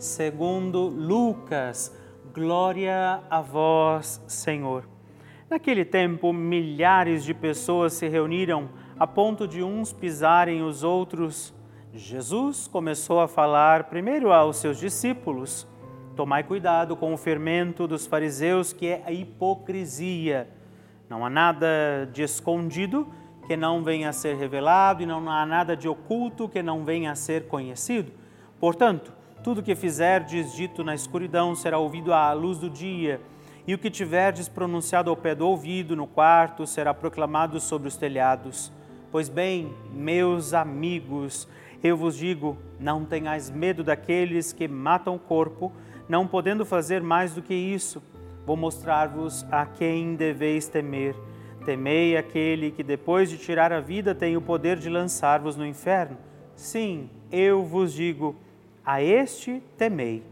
segundo Lucas. Glória a vós, Senhor. Naquele tempo, milhares de pessoas se reuniram a ponto de uns pisarem os outros. Jesus começou a falar primeiro aos seus discípulos: Tomai cuidado com o fermento dos fariseus, que é a hipocrisia não há nada de escondido que não venha a ser revelado e não há nada de oculto que não venha a ser conhecido. Portanto, tudo que fizerdes dito na escuridão será ouvido à luz do dia, e o que tiverdes pronunciado ao pé do ouvido no quarto será proclamado sobre os telhados. Pois bem, meus amigos, eu vos digo: não tenhais medo daqueles que matam o corpo, não podendo fazer mais do que isso vou mostrar-vos a quem deveis temer. Temei aquele que, depois de tirar a vida, tem o poder de lançar-vos no inferno. Sim, eu vos digo, a este temei.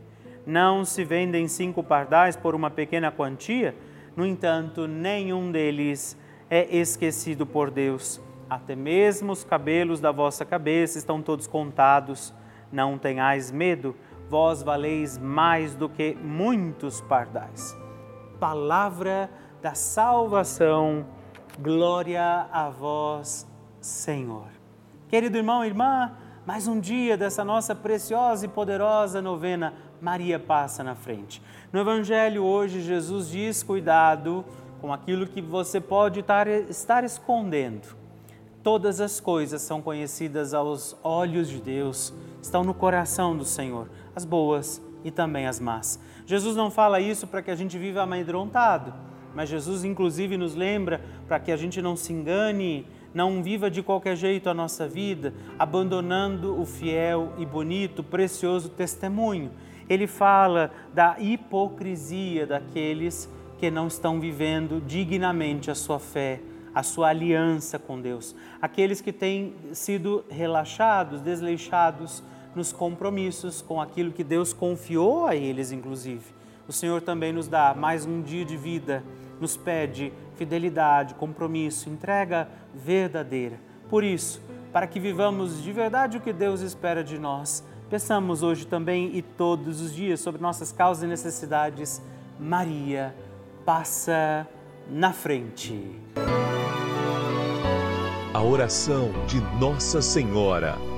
Não se vendem cinco pardais por uma pequena quantia? No entanto, nenhum deles é esquecido por Deus. Até mesmo os cabelos da vossa cabeça estão todos contados. Não tenhais medo, vós valeis mais do que muitos pardais palavra da salvação. Glória a vós, Senhor. Querido irmão e irmã, mais um dia dessa nossa preciosa e poderosa novena, Maria passa na frente. No Evangelho hoje, Jesus diz: cuidado com aquilo que você pode estar escondendo. Todas as coisas são conhecidas aos olhos de Deus, estão no coração do Senhor, as boas e também as más. Jesus não fala isso para que a gente viva amedrontado, mas Jesus, inclusive, nos lembra para que a gente não se engane, não viva de qualquer jeito a nossa vida, abandonando o fiel e bonito, precioso testemunho. Ele fala da hipocrisia daqueles que não estão vivendo dignamente a sua fé, a sua aliança com Deus, aqueles que têm sido relaxados, desleixados nos compromissos com aquilo que Deus confiou a eles, inclusive. O Senhor também nos dá mais um dia de vida, nos pede fidelidade, compromisso, entrega verdadeira. Por isso, para que vivamos de verdade o que Deus espera de nós, peçamos hoje também e todos os dias sobre nossas causas e necessidades. Maria, passa na frente. A oração de Nossa Senhora.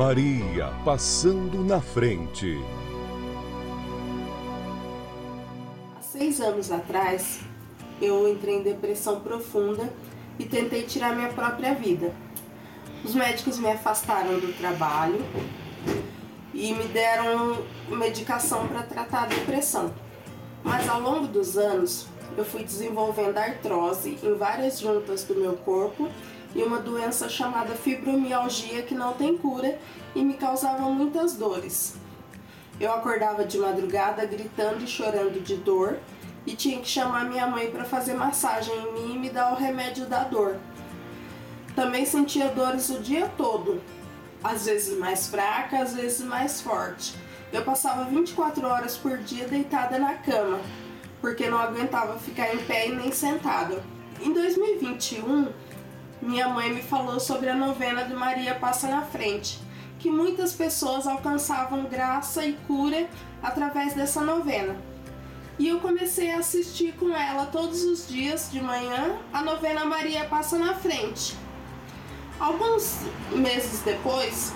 Maria passando na frente. Há seis anos atrás, eu entrei em depressão profunda e tentei tirar minha própria vida. Os médicos me afastaram do trabalho e me deram medicação para tratar a depressão. Mas ao longo dos anos, eu fui desenvolvendo artrose em várias juntas do meu corpo e uma doença chamada fibromialgia que não tem cura e me causava muitas dores. Eu acordava de madrugada gritando e chorando de dor e tinha que chamar minha mãe para fazer massagem em mim e me dar o remédio da dor. Também sentia dores o dia todo, às vezes mais fraca, às vezes mais forte. Eu passava 24 horas por dia deitada na cama, porque não aguentava ficar em pé e nem sentada. Em 2021, minha mãe me falou sobre a novena de Maria Passa na Frente, que muitas pessoas alcançavam graça e cura através dessa novena. E eu comecei a assistir com ela todos os dias de manhã a novena Maria Passa na Frente. Alguns meses depois,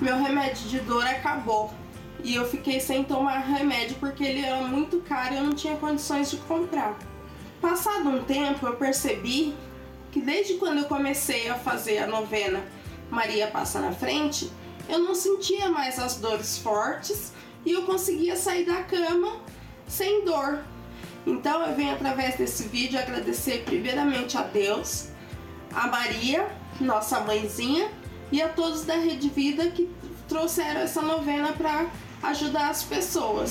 meu remédio de dor acabou e eu fiquei sem tomar remédio porque ele era muito caro e eu não tinha condições de comprar. Passado um tempo, eu percebi que desde quando eu comecei a fazer a novena Maria Passa na Frente, eu não sentia mais as dores fortes e eu conseguia sair da cama sem dor. Então eu venho através desse vídeo agradecer primeiramente a Deus, a Maria, nossa mãezinha, e a todos da Rede Vida que trouxeram essa novena para ajudar as pessoas.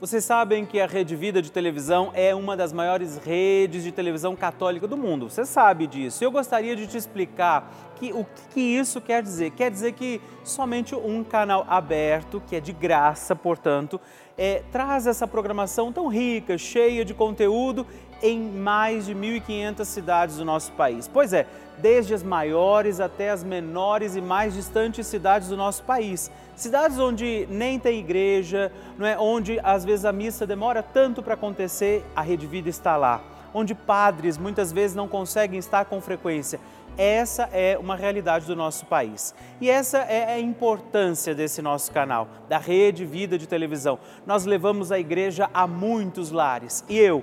Vocês sabem que a Rede Vida de televisão é uma das maiores redes de televisão católica do mundo. Você sabe disso. Eu gostaria de te explicar que, o que isso quer dizer. Quer dizer que somente um canal aberto, que é de graça, portanto, é, traz essa programação tão rica, cheia de conteúdo em mais de 1.500 cidades do nosso país. Pois é, desde as maiores até as menores e mais distantes cidades do nosso país. Cidades onde nem tem igreja, não é? onde às vezes a missa demora tanto para acontecer, a Rede Vida está lá. Onde padres muitas vezes não conseguem estar com frequência. Essa é uma realidade do nosso país. E essa é a importância desse nosso canal, da Rede Vida de Televisão. Nós levamos a igreja a muitos lares. E eu,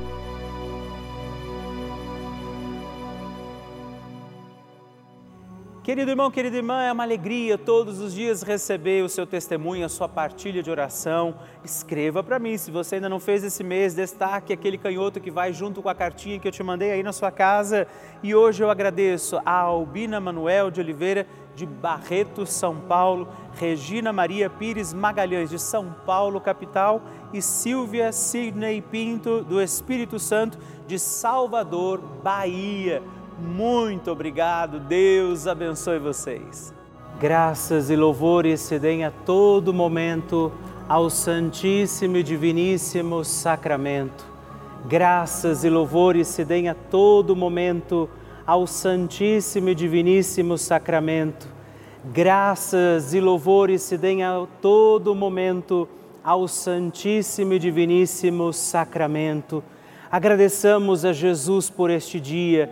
Querido irmão, querida irmã, é uma alegria todos os dias receber o seu testemunho, a sua partilha de oração. Escreva para mim, se você ainda não fez esse mês, destaque aquele canhoto que vai junto com a cartinha que eu te mandei aí na sua casa. E hoje eu agradeço a Albina Manuel de Oliveira, de Barreto, São Paulo, Regina Maria Pires Magalhães, de São Paulo, capital, e Silvia Sidney Pinto, do Espírito Santo, de Salvador, Bahia. Muito obrigado, Deus abençoe vocês. Graças e louvores se deem a todo momento ao Santíssimo e Diviníssimo Sacramento. Graças e louvores se deem a todo momento ao Santíssimo e Diviníssimo Sacramento. Graças e louvores se deem a todo momento ao Santíssimo e Diviníssimo Sacramento. Agradeçamos a Jesus por este dia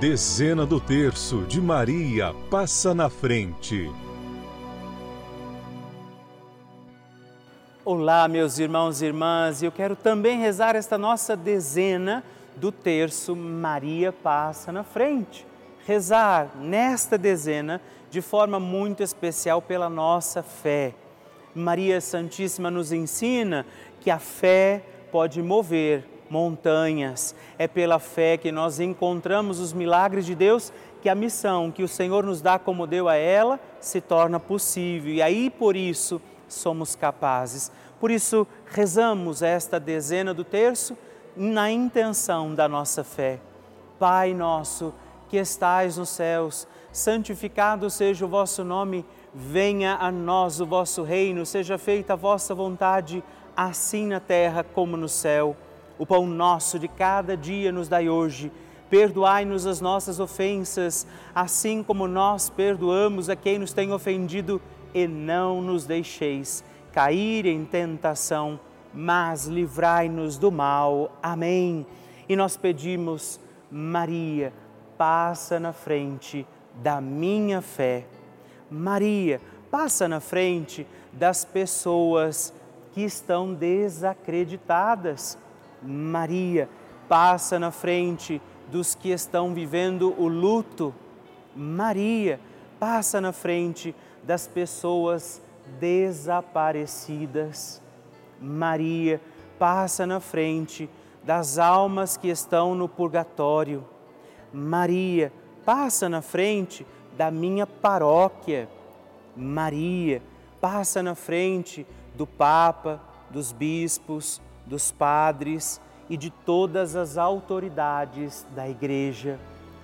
Dezena do terço de Maria passa na frente. Olá, meus irmãos e irmãs, eu quero também rezar esta nossa dezena do terço Maria passa na frente. Rezar nesta dezena de forma muito especial pela nossa fé. Maria Santíssima nos ensina que a fé pode mover montanhas. É pela fé que nós encontramos os milagres de Deus que a missão que o Senhor nos dá como deu a ela se torna possível. E aí por isso somos capazes. Por isso rezamos esta dezena do terço na intenção da nossa fé. Pai nosso, que estais nos céus, santificado seja o vosso nome, venha a nós o vosso reino, seja feita a vossa vontade, assim na terra como no céu. O pão nosso de cada dia nos dai hoje. Perdoai-nos as nossas ofensas, assim como nós perdoamos a quem nos tem ofendido, e não nos deixeis cair em tentação, mas livrai-nos do mal. Amém. E nós pedimos, Maria, passa na frente da minha fé. Maria, passa na frente das pessoas que estão desacreditadas Maria passa na frente dos que estão vivendo o luto. Maria passa na frente das pessoas desaparecidas. Maria passa na frente das almas que estão no purgatório. Maria passa na frente da minha paróquia. Maria passa na frente do Papa, dos bispos, dos padres e de todas as autoridades da Igreja.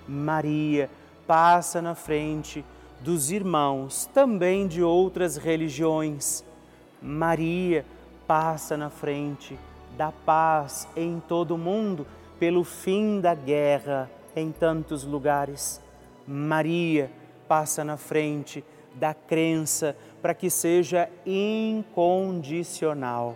Maria passa na frente dos irmãos, também de outras religiões. Maria passa na frente da paz em todo o mundo, pelo fim da guerra em tantos lugares. Maria passa na frente da crença para que seja incondicional.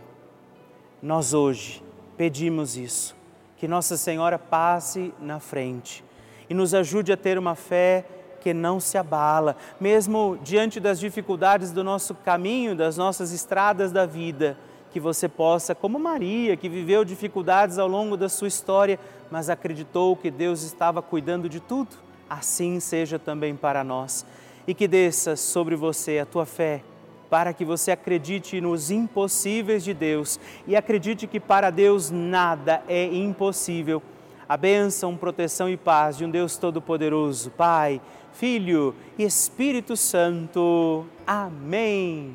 Nós hoje pedimos isso, que Nossa Senhora passe na frente e nos ajude a ter uma fé que não se abala, mesmo diante das dificuldades do nosso caminho, das nossas estradas da vida, que você possa, como Maria, que viveu dificuldades ao longo da sua história, mas acreditou que Deus estava cuidando de tudo, assim seja também para nós. E que desça sobre você a tua fé para que você acredite nos impossíveis de Deus e acredite que para Deus nada é impossível. A bênção, proteção e paz de um Deus Todo-Poderoso, Pai, Filho e Espírito Santo. Amém.